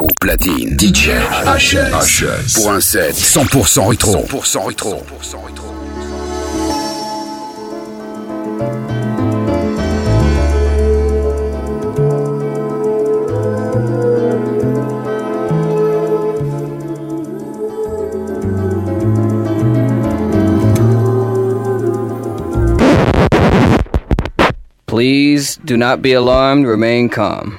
Au platine, DJ HS. Pour un set 100% rétro. 100% rétro. 100% rétro. Please do not be alarmed, remain calm.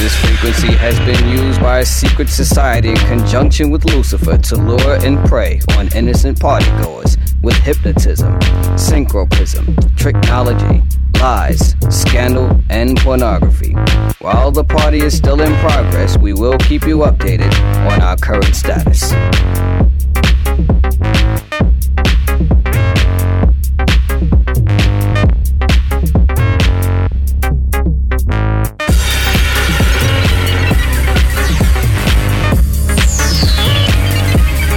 This frequency has been used by a secret society in conjunction with Lucifer to lure and prey on innocent partygoers with hypnotism, synchroprism, tricknology, lies, scandal, and pornography. While the party is still in progress, we will keep you updated on our current status.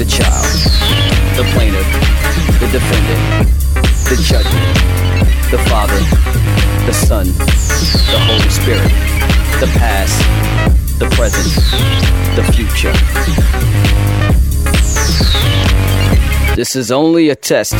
the child, the plaintiff, the defendant, the judgment, the Father, the Son, the Holy Spirit, the past, the present, the future. This is only a test.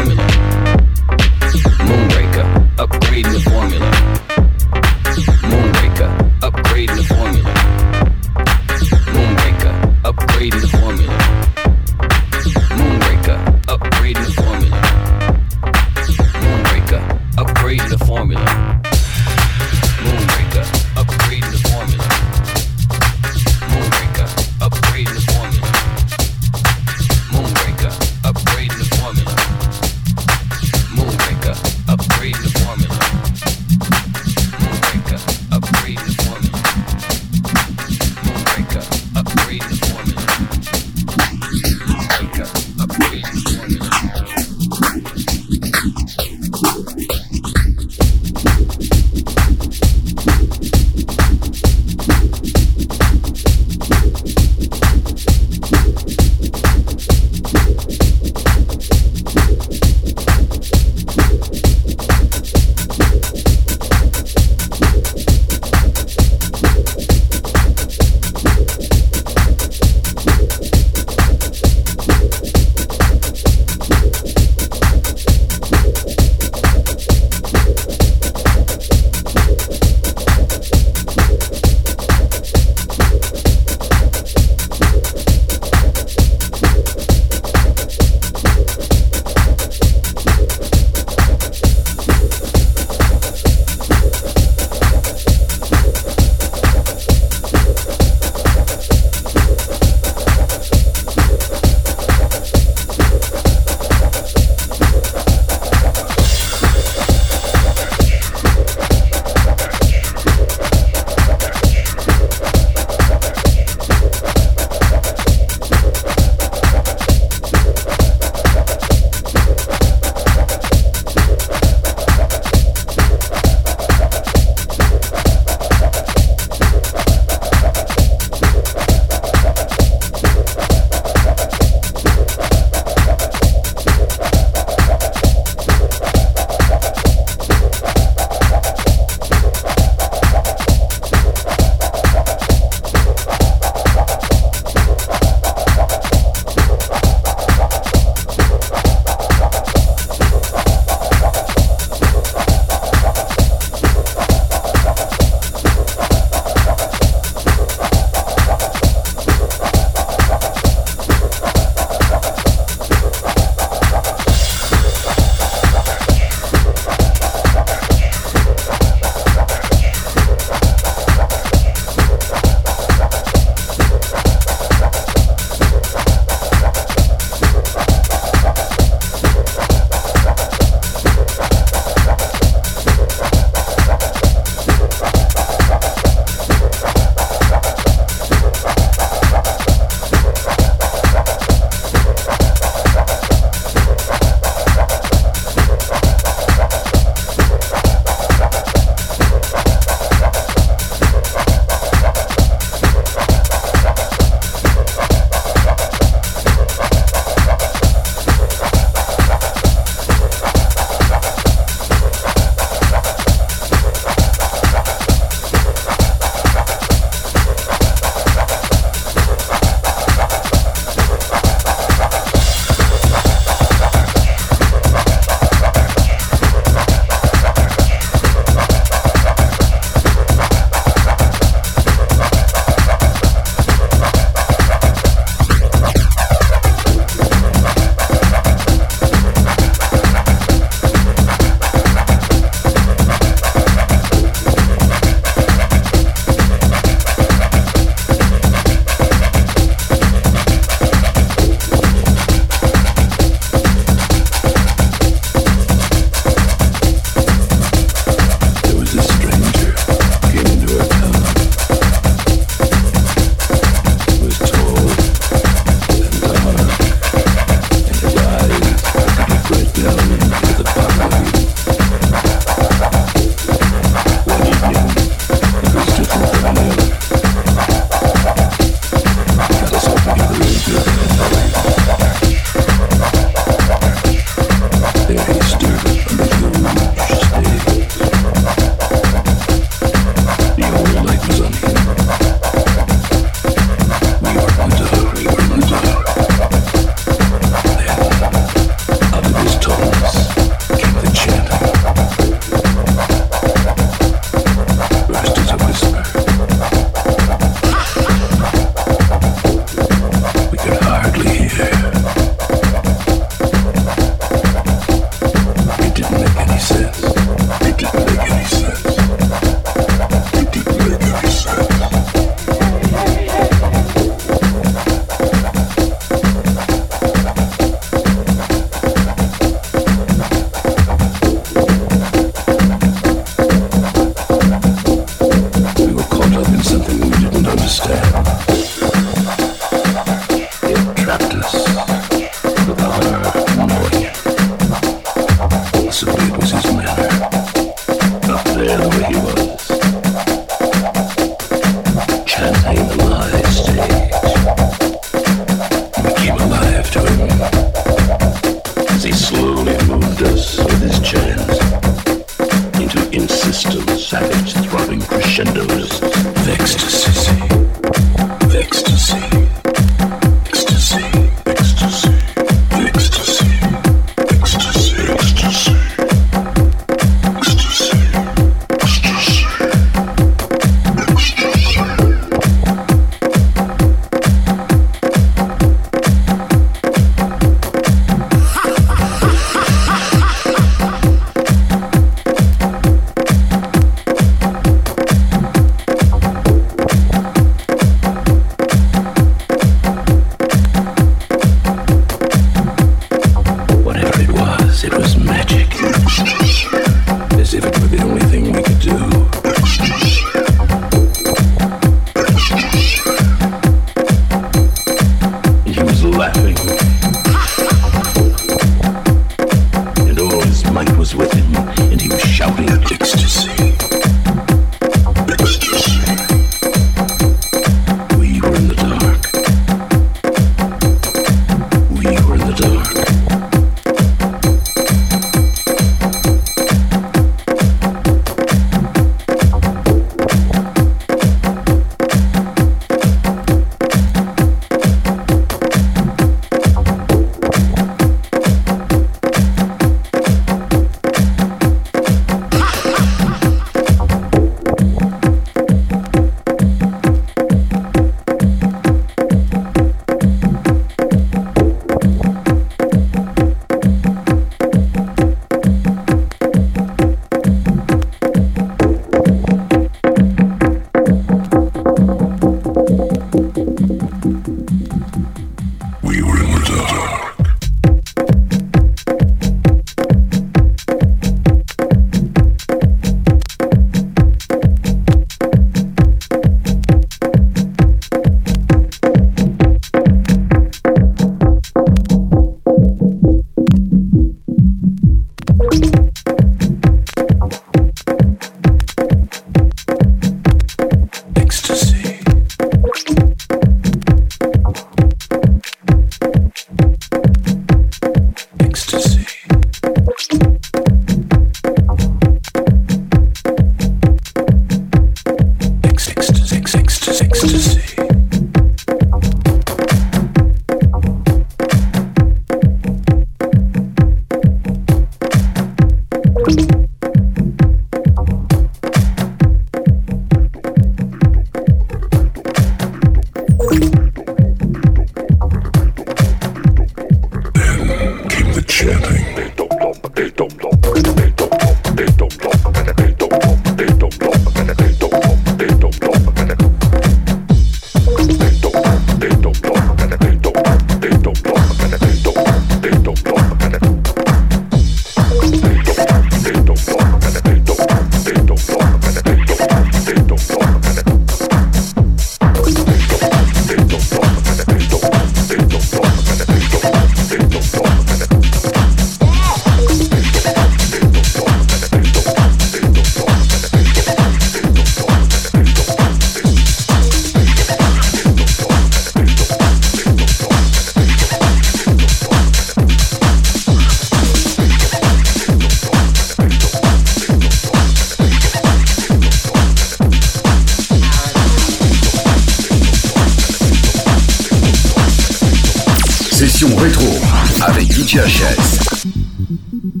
Shush.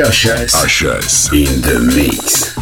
DJ HS. HS. In the mix.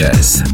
Avec